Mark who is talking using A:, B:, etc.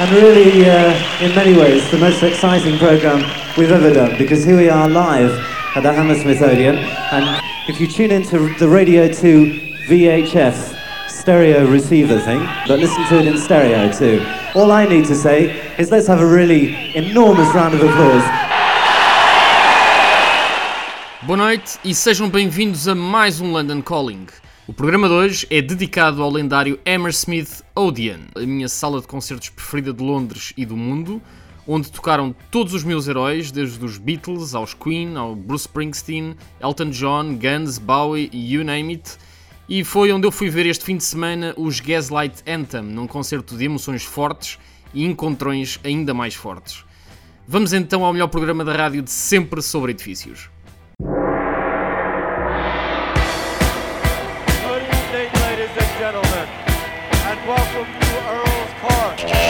A: and really, uh, in many ways, the most exciting programme we've ever done because here we are live at the Hammersmith Odeon. And if you tune into the Radio 2 VHF stereo receiver thing, but listen to it in stereo too, all I need to say is let's have a really enormous round of applause.
B: Boa noite e sejam bem-vindos a mais um London Calling. O programa de hoje é dedicado ao lendário Hammersmith Odeon, a minha sala de concertos preferida de Londres e do mundo, onde tocaram todos os meus heróis, desde os Beatles aos Queen, ao Bruce Springsteen, Elton John, Guns, Bowie e you name it. E foi onde eu fui ver este fim de semana os Gaslight Anthem, num concerto de emoções fortes e encontrões ainda mais fortes. Vamos então ao melhor programa da rádio de sempre sobre edifícios.
C: Ladies and gentlemen, and welcome to Earl's Court.